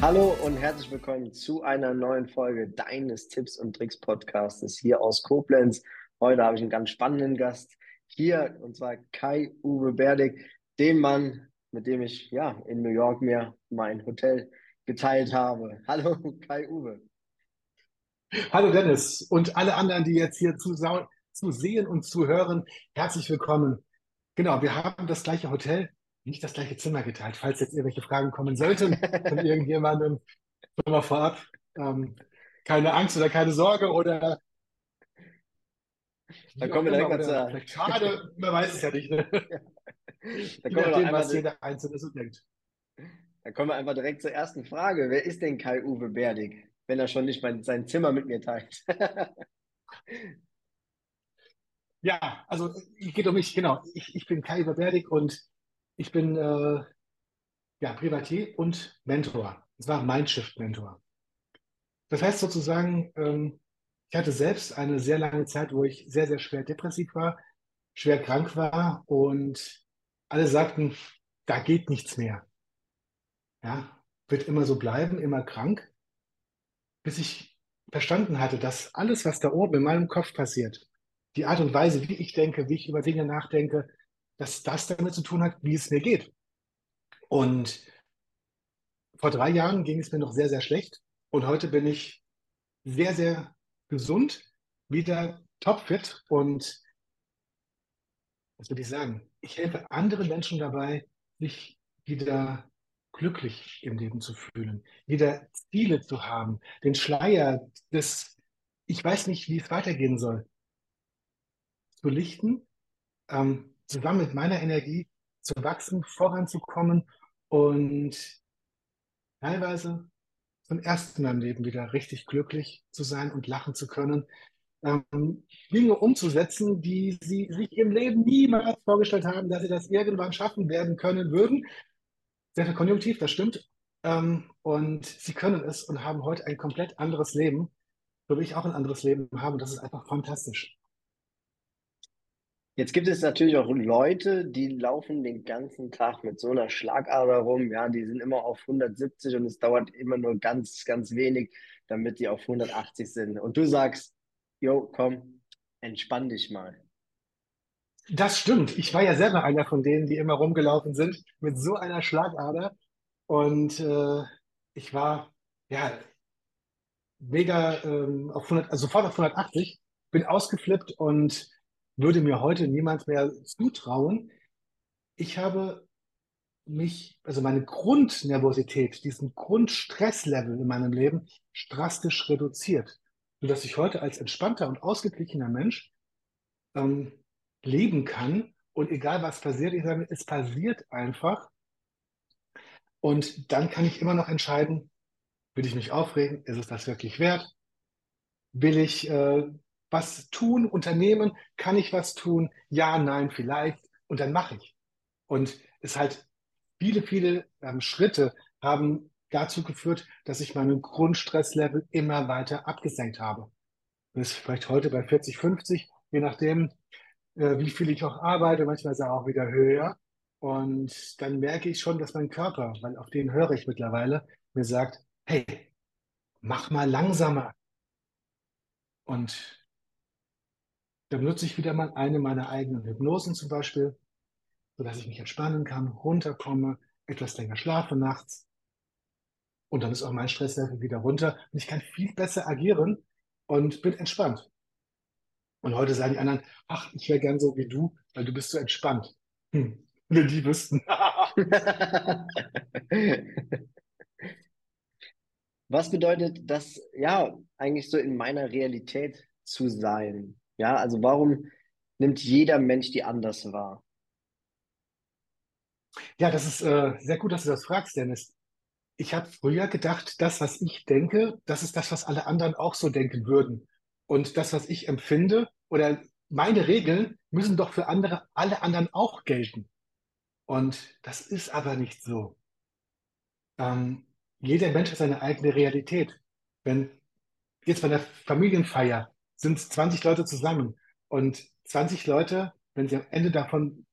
Hallo und herzlich willkommen zu einer neuen Folge deines Tipps und Tricks Podcastes hier aus Koblenz. Heute habe ich einen ganz spannenden Gast hier und zwar Kai-Uwe Berdig, den Mann, mit dem ich ja in New York mir mein Hotel geteilt habe. Hallo Kai-Uwe. Hallo Dennis und alle anderen, die jetzt hier zu, zu sehen und zu hören, herzlich willkommen. Genau, wir haben das gleiche Hotel, nicht das gleiche Zimmer geteilt, falls jetzt irgendwelche Fragen kommen sollten von irgendjemandem. Schon mal vorab. Ähm, keine Angst oder keine Sorge oder. Da kommen wir direkt. Vielleicht schade, man weiß es ja nicht. Ne? Da kommen wir was jeder Einzelne so denkt. Da kommen wir einfach direkt zur ersten Frage. Wer ist denn Kai-Uwe Berdig, wenn er schon nicht mein, sein Zimmer mit mir teilt? ja, also es geht um mich, genau. Ich, ich bin Kai-Uwe Berdig und ich bin äh, ja, Privatier und Mentor. Das war Mindshift-Mentor. Das heißt sozusagen, ähm, ich hatte selbst eine sehr lange Zeit, wo ich sehr, sehr schwer depressiv war, schwer krank war und alle sagten, da geht nichts mehr. Ja, wird immer so bleiben, immer krank, bis ich verstanden hatte, dass alles, was da oben in meinem Kopf passiert, die Art und Weise, wie ich denke, wie ich über Dinge nachdenke, dass das damit zu tun hat, wie es mir geht. Und vor drei Jahren ging es mir noch sehr, sehr schlecht. Und heute bin ich sehr, sehr gesund, wieder topfit. Und was würde ich sagen? Ich helfe anderen Menschen dabei, sich wieder glücklich im Leben zu fühlen, wieder Ziele zu haben, den Schleier des, ich weiß nicht, wie es weitergehen soll, zu lichten, ähm, zusammen mit meiner Energie zu wachsen, voranzukommen und teilweise zum ersten Mal im Leben wieder richtig glücklich zu sein und lachen zu können. Ähm, Dinge umzusetzen, die sie sich im Leben niemals vorgestellt haben, dass sie das irgendwann schaffen werden können würden. Sehr viel Konjunktiv, das stimmt. Ähm, und sie können es und haben heute ein komplett anderes Leben, so wie ich auch ein anderes Leben habe. Und das ist einfach fantastisch. Jetzt gibt es natürlich auch Leute, die laufen den ganzen Tag mit so einer Schlagader rum. Ja, die sind immer auf 170 und es dauert immer nur ganz, ganz wenig, damit die auf 180 sind. Und du sagst, jo, komm, entspann dich mal. Das stimmt. Ich war ja selber einer von denen, die immer rumgelaufen sind mit so einer Schlagader. Und äh, ich war ja mega ähm, auf 100, also sofort auf 180, bin ausgeflippt und würde mir heute niemand mehr zutrauen. Ich habe mich, also meine Grundnervosität, diesen Grundstresslevel in meinem Leben drastisch reduziert, sodass ich heute als entspannter und ausgeglichener Mensch ähm, leben kann. Und egal was passiert, ich sage, es passiert einfach. Und dann kann ich immer noch entscheiden, will ich mich aufregen? Ist es das wirklich wert? Will ich äh, was tun, unternehmen? Kann ich was tun? Ja, nein, vielleicht. Und dann mache ich. Und es halt viele, viele ähm, Schritte haben dazu geführt, dass ich meinen Grundstresslevel immer weiter abgesenkt habe. Das ist vielleicht heute bei 40, 50, je nachdem, äh, wie viel ich auch arbeite, manchmal ist er auch wieder höher. Und dann merke ich schon, dass mein Körper, weil auf den höre ich mittlerweile, mir sagt, hey, mach mal langsamer. Und dann nutze ich wieder mal eine meiner eigenen Hypnosen zum Beispiel, sodass ich mich entspannen kann, runterkomme, etwas länger schlafe nachts. Und dann ist auch mein Stresslevel wieder runter und ich kann viel besser agieren und bin entspannt. Und heute sagen die anderen, ach, ich wäre gern so wie du, weil du bist so entspannt. Hm, wenn die wüssten. Was bedeutet das, ja, eigentlich so in meiner Realität zu sein? Ja, also warum nimmt jeder Mensch die anders wahr? Ja, das ist äh, sehr gut, dass du das fragst, Dennis. Ich habe früher gedacht, das, was ich denke, das ist das, was alle anderen auch so denken würden. Und das, was ich empfinde oder meine Regeln müssen doch für andere, alle anderen auch gelten. Und das ist aber nicht so. Ähm, jeder Mensch hat seine eigene Realität. Wenn jetzt bei der Familienfeier sind 20 Leute zusammen und 20 Leute, wenn sie am Ende davon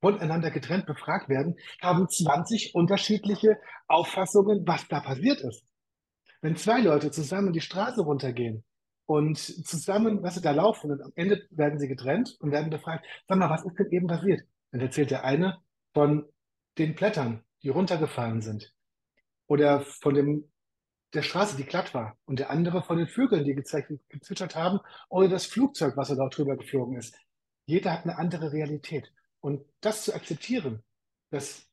voneinander getrennt befragt werden, haben 20 unterschiedliche Auffassungen, was da passiert ist. Wenn zwei Leute zusammen die Straße runtergehen und zusammen, was sie da laufen, und am Ende werden sie getrennt und werden befragt, sag mal, was ist denn eben passiert? Dann erzählt der eine von den Blättern, die runtergefallen sind. Oder von dem, der Straße, die glatt war. Und der andere von den Vögeln, die gezwitschert haben. Oder das Flugzeug, was er dort drüber geflogen ist. Jeder hat eine andere Realität. Und das zu akzeptieren, das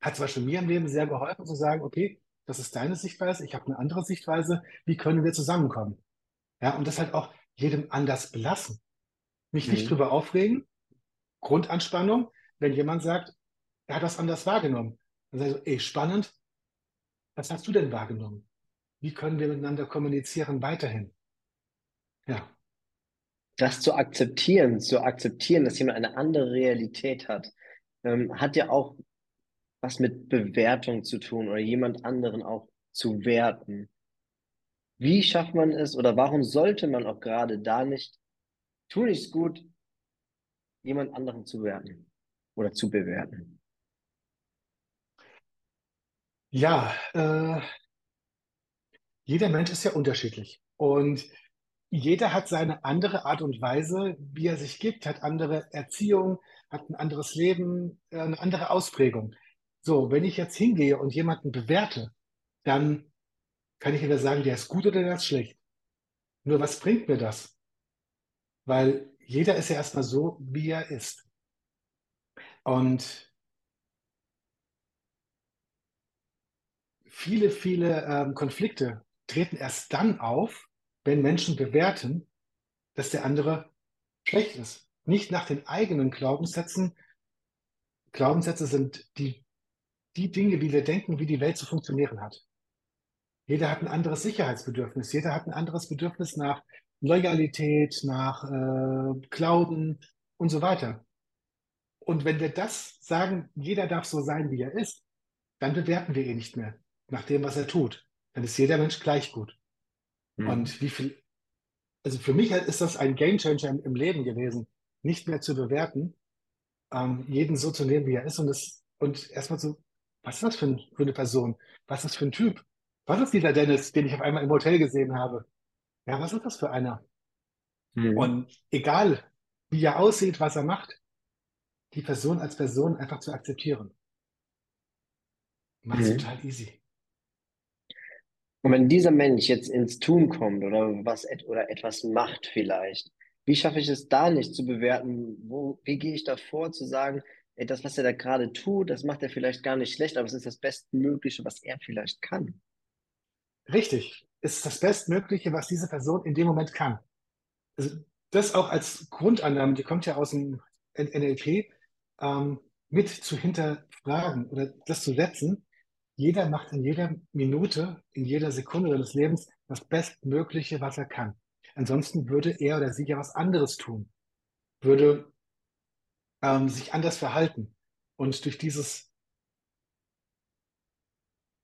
hat zum Beispiel mir im Leben sehr geholfen, zu sagen, okay, das ist deine Sichtweise, ich habe eine andere Sichtweise, wie können wir zusammenkommen? Ja, und das halt auch jedem anders belassen. Mich mhm. nicht drüber aufregen, Grundanspannung, wenn jemand sagt, er hat das anders wahrgenommen. Dann sage ich so, ey, spannend, was hast du denn wahrgenommen? Wie können wir miteinander kommunizieren weiterhin? Ja das zu akzeptieren, zu akzeptieren, dass jemand eine andere Realität hat, ähm, hat ja auch was mit Bewertung zu tun oder jemand anderen auch zu werten. Wie schafft man es oder warum sollte man auch gerade da nicht, tun ich es gut, jemand anderen zu werten oder zu bewerten? Ja, äh, jeder Mensch ist ja unterschiedlich. Und jeder hat seine andere Art und Weise, wie er sich gibt, hat andere Erziehung, hat ein anderes Leben, äh, eine andere Ausprägung. So, wenn ich jetzt hingehe und jemanden bewerte, dann kann ich entweder sagen, der ist gut oder der ist schlecht. Nur was bringt mir das? Weil jeder ist ja erstmal so, wie er ist. Und viele, viele ähm, Konflikte treten erst dann auf, wenn Menschen bewerten, dass der andere schlecht ist. Nicht nach den eigenen Glaubenssätzen. Glaubenssätze sind die, die Dinge, wie wir denken, wie die Welt zu funktionieren hat. Jeder hat ein anderes Sicherheitsbedürfnis. Jeder hat ein anderes Bedürfnis nach Loyalität, nach äh, Glauben und so weiter. Und wenn wir das sagen, jeder darf so sein, wie er ist, dann bewerten wir ihn nicht mehr nach dem, was er tut. Dann ist jeder Mensch gleich gut. Mhm. Und wie viel, also für mich ist das ein Gamechanger im, im Leben gewesen, nicht mehr zu bewerten, ähm, jeden so zu nehmen, wie er ist und das, und erstmal so, was ist das für, ein, für eine Person? Was ist das für ein Typ? Was ist dieser Dennis, den ich auf einmal im Hotel gesehen habe? Ja, was ist das für einer? Mhm. Und egal, wie er aussieht, was er macht, die Person als Person einfach zu akzeptieren. Macht es mhm. total easy. Und wenn dieser Mensch jetzt ins Tun kommt oder was oder etwas macht vielleicht, wie schaffe ich es da nicht zu bewerten? Wo, wie gehe ich da vor, zu sagen, ey, das, was er da gerade tut, das macht er vielleicht gar nicht schlecht, aber es ist das Bestmögliche, was er vielleicht kann. Richtig. Es ist das Bestmögliche, was diese Person in dem Moment kann. Also das auch als Grundannahme, die kommt ja aus dem NLP, ähm, mit zu hinterfragen oder das zu setzen, jeder macht in jeder Minute, in jeder Sekunde seines Lebens das Bestmögliche, was er kann. Ansonsten würde er oder sie ja was anderes tun, würde ähm, sich anders verhalten. Und durch dieses,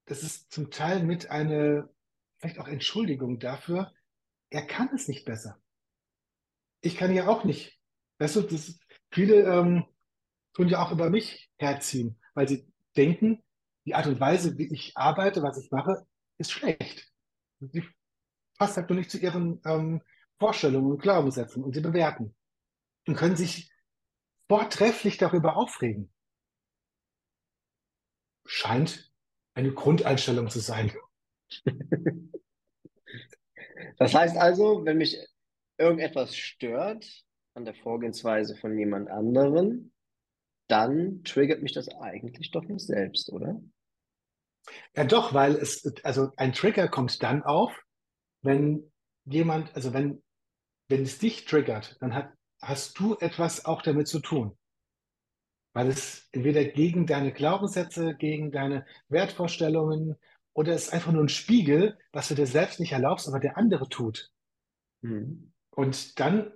das ist zum Teil mit einer, vielleicht auch Entschuldigung dafür, er kann es nicht besser. Ich kann ja auch nicht. Weißt du, das, viele ähm, tun ja auch über mich herziehen, weil sie denken, die Art und Weise, wie ich arbeite, was ich mache, ist schlecht. Sie passt halt nur nicht zu ihren ähm, Vorstellungen und Glaubenssätzen und sie bewerten. Und können sich vortrefflich darüber aufregen. Scheint eine Grundeinstellung zu sein. Das heißt also, wenn mich irgendetwas stört an der Vorgehensweise von jemand anderen, dann triggert mich das eigentlich doch nicht selbst, oder? Ja, doch, weil es, also ein Trigger kommt dann auf, wenn jemand, also wenn, wenn es dich triggert, dann hat, hast du etwas auch damit zu tun. weil es entweder gegen deine Glaubenssätze, gegen deine Wertvorstellungen oder es ist einfach nur ein Spiegel, was du dir selbst nicht erlaubst, aber der andere tut. Mhm. Und dann,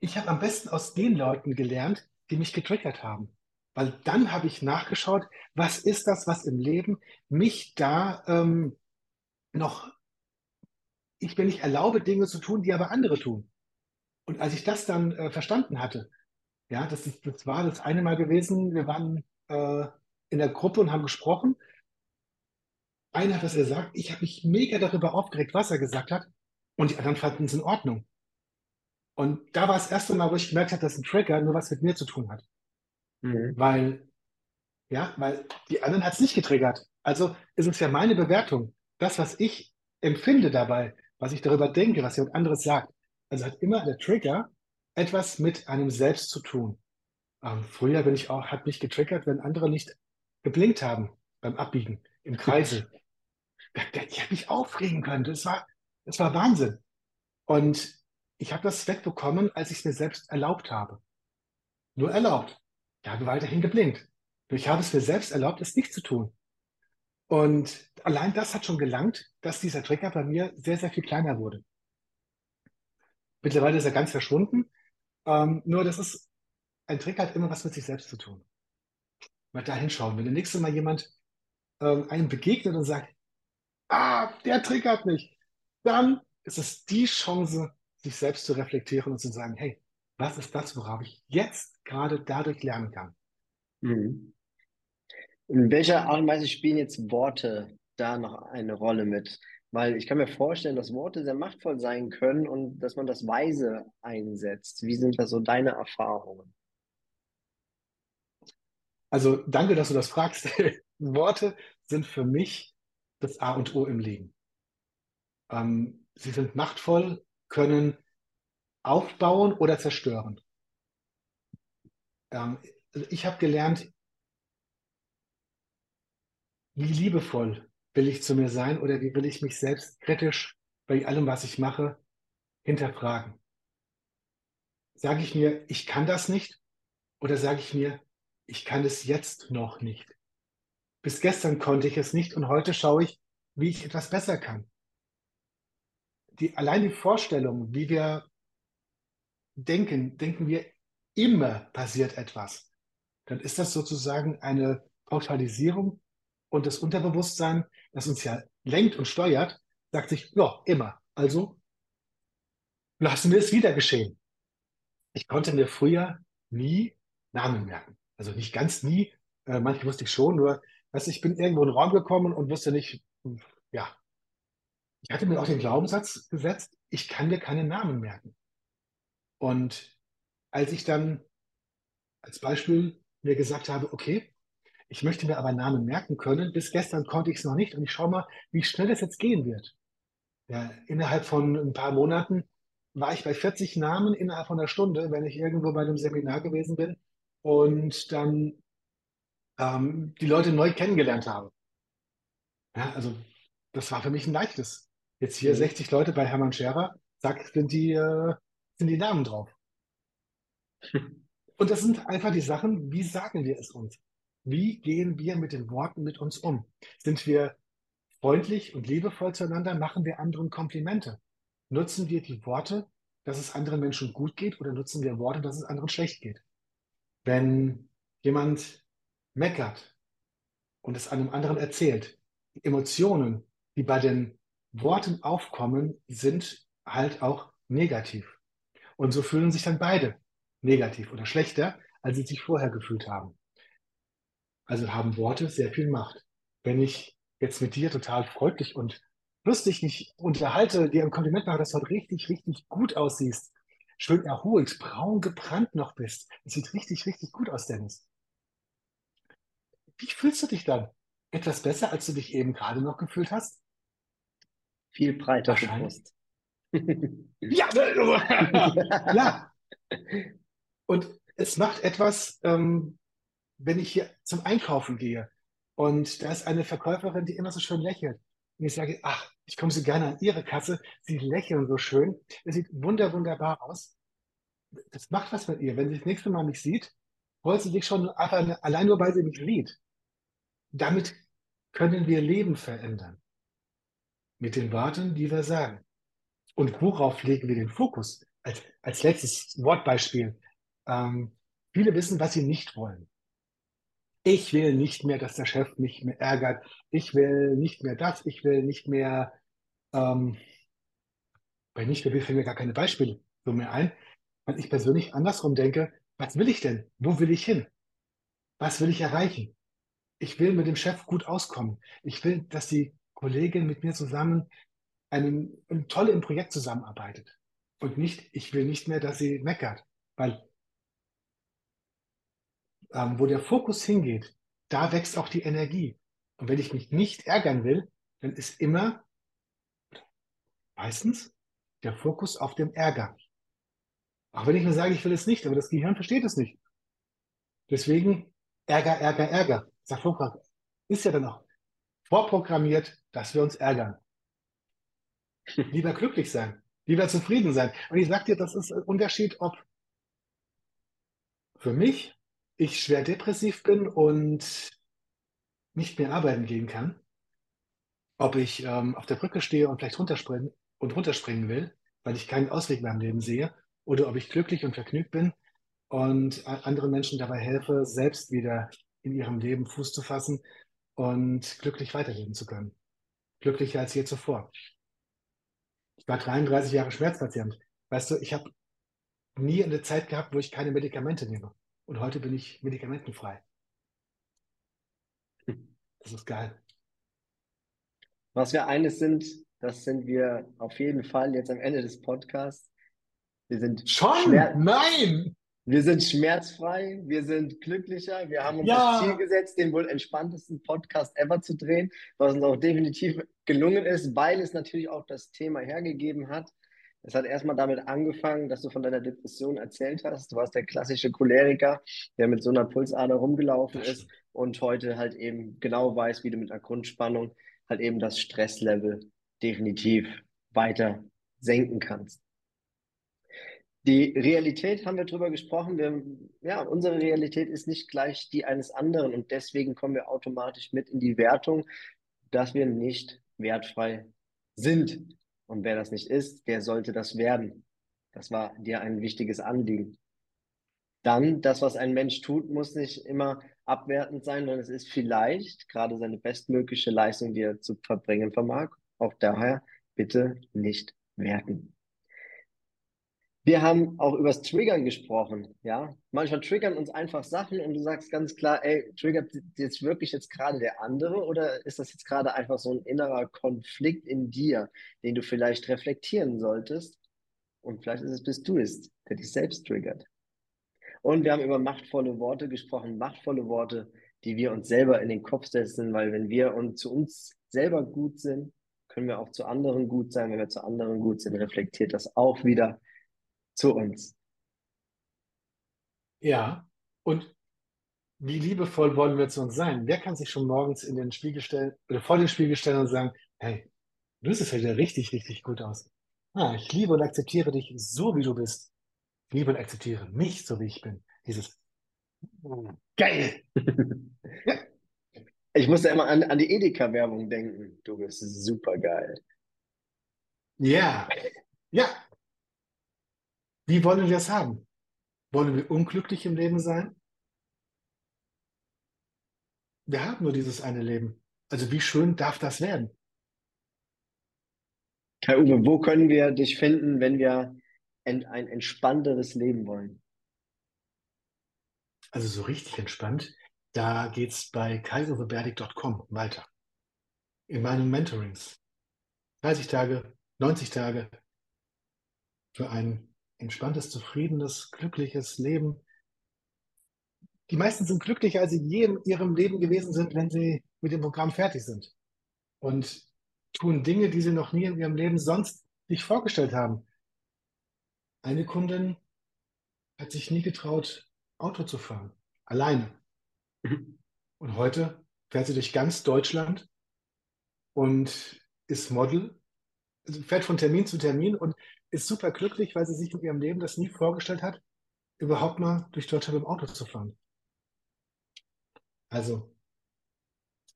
ich habe am besten aus den Leuten gelernt, die mich getriggert haben. Weil dann habe ich nachgeschaut, was ist das, was im Leben mich da ähm, noch, ich mir nicht erlaube, Dinge zu tun, die aber andere tun. Und als ich das dann äh, verstanden hatte, ja, das, ist, das war das eine Mal gewesen, wir waren äh, in der Gruppe und haben gesprochen. Einer hat was gesagt, ich habe mich mega darüber aufgeregt, was er gesagt hat, und die anderen fanden es in Ordnung. Und da war das erste Mal, wo ich gemerkt habe, dass ein Trigger nur was mit mir zu tun hat. Mhm. Weil, ja, weil die anderen hat es nicht getriggert. Also ist es ja meine Bewertung. Das, was ich empfinde dabei, was ich darüber denke, was jemand anderes sagt. Also hat immer der Trigger etwas mit einem selbst zu tun. Ähm, früher bin ich auch, hat mich getriggert, wenn andere nicht geblinkt haben beim Abbiegen im Kreisel. ich habe mich aufregen können. Das war, das war Wahnsinn. Und ich habe das wegbekommen, als ich es mir selbst erlaubt habe. Nur erlaubt. Ich habe weiterhin geblinkt. Ich habe es mir selbst erlaubt, es nicht zu tun. Und allein das hat schon gelangt, dass dieser Trigger bei mir sehr, sehr viel kleiner wurde. Mittlerweile ist er ganz verschwunden. Ähm, nur das ist, ein Trigger hat immer was mit sich selbst zu tun. Mal da hinschauen. Wenn das nächste Mal jemand ähm, einem begegnet und sagt, ah, der triggert mich, dann ist es die Chance, sich selbst zu reflektieren und zu sagen, hey, was ist das, worauf ich jetzt gerade dadurch lernen kann? Mhm. In welcher Art und Weise spielen jetzt Worte da noch eine Rolle mit? Weil ich kann mir vorstellen, dass Worte sehr machtvoll sein können und dass man das weise einsetzt. Wie sind da so deine Erfahrungen? Also danke, dass du das fragst. Worte sind für mich das A und O im Leben. Ähm, sie sind machtvoll, können aufbauen oder zerstören. Ähm, also ich habe gelernt, wie liebevoll will ich zu mir sein oder wie will ich mich selbst kritisch bei allem, was ich mache, hinterfragen. Sage ich mir, ich kann das nicht oder sage ich mir, ich kann es jetzt noch nicht. Bis gestern konnte ich es nicht und heute schaue ich, wie ich etwas besser kann die, allein die Vorstellung, wie wir denken, denken wir, immer passiert etwas. Dann ist das sozusagen eine Pauschalisierung und das Unterbewusstsein, das uns ja lenkt und steuert, sagt sich, ja, immer. Also lassen wir es wieder geschehen. Ich konnte mir früher nie Namen merken. Also nicht ganz nie. Äh, manche wusste ich schon, nur, weißt, ich bin irgendwo in den Raum gekommen und wusste nicht, ja, ich hatte mir auch den Glaubenssatz gesetzt, ich kann dir keine Namen merken. Und als ich dann als Beispiel mir gesagt habe, okay, ich möchte mir aber Namen merken können, bis gestern konnte ich es noch nicht und ich schaue mal, wie schnell es jetzt gehen wird. Ja, innerhalb von ein paar Monaten war ich bei 40 Namen innerhalb von einer Stunde, wenn ich irgendwo bei einem Seminar gewesen bin und dann ähm, die Leute neu kennengelernt habe. Ja, also das war für mich ein leichtes. Jetzt hier Mhm. 60 Leute bei Hermann Scherer, zack, sind die, äh, sind die Namen drauf. Und das sind einfach die Sachen, wie sagen wir es uns? Wie gehen wir mit den Worten mit uns um? Sind wir freundlich und liebevoll zueinander? Machen wir anderen Komplimente? Nutzen wir die Worte, dass es anderen Menschen gut geht oder nutzen wir Worte, dass es anderen schlecht geht? Wenn jemand meckert und es einem anderen erzählt, die Emotionen, die bei den Worten aufkommen, sind halt auch negativ. Und so fühlen sich dann beide negativ oder schlechter, als sie sich vorher gefühlt haben. Also haben Worte sehr viel Macht. Wenn ich jetzt mit dir total freundlich und lustig mich unterhalte, dir ein Kompliment mache, dass du heute richtig, richtig gut aussiehst, schön erholt, braun gebrannt noch bist. Es sieht richtig, richtig gut aus, Dennis. Wie fühlst du dich dann? Etwas besser, als du dich eben gerade noch gefühlt hast? Viel breiter. Brust. Ja, ja. Und es macht etwas, ähm, wenn ich hier zum Einkaufen gehe und da ist eine Verkäuferin, die immer so schön lächelt. Und ich sage, ach, ich komme so gerne an ihre Kasse. Sie lächeln so schön. Es sieht wunder, wunderbar aus. Das macht was mit ihr. Wenn sie das nächste Mal mich sieht freut sie sich schon allein nur, weil sie mich sieht. Damit können wir Leben verändern. Mit den Worten, die wir sagen. Und worauf legen wir den Fokus? Als, als letztes Wortbeispiel. Ähm, viele wissen, was sie nicht wollen. Ich will nicht mehr, dass der Chef mich mehr ärgert. Ich will nicht mehr das. Ich will nicht mehr, ähm, bei nicht mehr fällt mir gar keine Beispiele so mehr ein, weil ich persönlich andersrum denke, was will ich denn? Wo will ich hin? Was will ich erreichen? Ich will mit dem Chef gut auskommen. Ich will, dass die Kollegin mit mir zusammen einen, einen toll im Projekt zusammenarbeitet. Und nicht, ich will nicht mehr, dass sie meckert. Weil ähm, wo der Fokus hingeht, da wächst auch die Energie. Und wenn ich mich nicht ärgern will, dann ist immer meistens der Fokus auf dem Ärger. Auch wenn ich mir sage, ich will es nicht, aber das Gehirn versteht es nicht. Deswegen Ärger, Ärger, Ärger. Sag ist ja dann auch vorprogrammiert, dass wir uns ärgern. Lieber glücklich sein, lieber zufrieden sein. Und ich sage dir, das ist ein Unterschied, ob für mich ich schwer depressiv bin und nicht mehr arbeiten gehen kann, ob ich ähm, auf der Brücke stehe und vielleicht runterspringen und runterspringen will, weil ich keinen Ausweg mehr im Leben sehe, oder ob ich glücklich und vergnügt bin und anderen Menschen dabei helfe, selbst wieder in ihrem Leben Fuß zu fassen und glücklich weiterleben zu können. Glücklicher als je zuvor. Ich war 33 Jahre Schmerzpatient. Weißt du, ich habe nie eine Zeit gehabt, wo ich keine Medikamente nehme. Und heute bin ich medikamentenfrei. Das ist geil. Was wir eines sind, das sind wir auf jeden Fall jetzt am Ende des Podcasts. Wir sind schon. Nein! Wir sind schmerzfrei, wir sind glücklicher, wir haben uns ja. das Ziel gesetzt, den wohl entspanntesten Podcast ever zu drehen, was uns auch definitiv gelungen ist, weil es natürlich auch das Thema hergegeben hat. Es hat erstmal damit angefangen, dass du von deiner Depression erzählt hast. Du warst der klassische Choleriker, der mit so einer Pulsader rumgelaufen ist und heute halt eben genau weiß, wie du mit einer Grundspannung halt eben das Stresslevel definitiv weiter senken kannst. Die Realität haben wir drüber gesprochen. Wir, ja, unsere Realität ist nicht gleich die eines anderen und deswegen kommen wir automatisch mit in die Wertung, dass wir nicht wertfrei sind. Und wer das nicht ist, der sollte das werden. Das war dir ein wichtiges Anliegen. Dann, das, was ein Mensch tut, muss nicht immer abwertend sein, sondern es ist vielleicht gerade seine bestmögliche Leistung, die er zu verbringen vermag. Auch daher bitte nicht werten. Wir haben auch übers Triggern gesprochen, ja. Manchmal triggern uns einfach Sachen und du sagst ganz klar, ey, triggert jetzt wirklich jetzt gerade der andere oder ist das jetzt gerade einfach so ein innerer Konflikt in dir, den du vielleicht reflektieren solltest? Und vielleicht ist es bist du es, der dich selbst triggert. Und wir haben über machtvolle Worte gesprochen, machtvolle Worte, die wir uns selber in den Kopf setzen, weil wenn wir uns zu uns selber gut sind, können wir auch zu anderen gut sein. Wenn wir zu anderen gut sind, reflektiert das auch wieder zu uns. Ja, und wie liebevoll wollen wir zu uns sein? Wer kann sich schon morgens in den Spiegel stellen oder vor den Spiegel stellen und sagen, hey, du siehst ja richtig, richtig gut aus. Ah, ich liebe und akzeptiere dich so, wie du bist. Ich liebe und akzeptiere mich, so wie ich bin. Dieses geil. ja. Ich musste immer an, an die Edeka-Werbung denken. Du bist super geil. Ja, ja, wie wollen wir es haben? Wollen wir unglücklich im Leben sein? Wir haben nur dieses eine Leben. Also wie schön darf das werden? Herr Uwe, wo können wir dich finden, wenn wir ein entspannteres Leben wollen? Also so richtig entspannt, da geht es bei kaiserweberdig.com weiter. In meinen Mentorings. 30 Tage, 90 Tage für ein entspanntes, zufriedenes, glückliches Leben. Die meisten sind glücklicher, als sie je in ihrem Leben gewesen sind, wenn sie mit dem Programm fertig sind. Und tun Dinge, die sie noch nie in ihrem Leben sonst sich vorgestellt haben. Eine Kundin hat sich nie getraut, Auto zu fahren. Alleine. Und heute fährt sie durch ganz Deutschland und ist Model, fährt von Termin zu Termin und ist super glücklich, weil sie sich in ihrem Leben das nie vorgestellt hat, überhaupt mal durch Deutschland im Auto zu fahren. Also,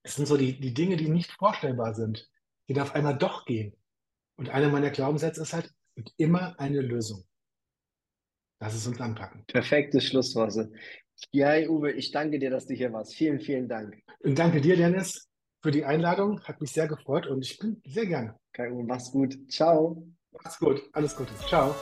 es sind so die, die Dinge, die nicht vorstellbar sind, die auf einmal doch gehen. Und einer meiner Glaubenssätze ist halt, es gibt immer eine Lösung. Lass es uns anpacken. Perfektes Schlusswort. Ja, Uwe, ich danke dir, dass du hier warst. Vielen, vielen Dank. Und danke dir, Dennis, für die Einladung. Hat mich sehr gefreut und ich bin sehr gerne. Kai mach's gut. Ciao. Mach's gut. Alles Gute. Ciao.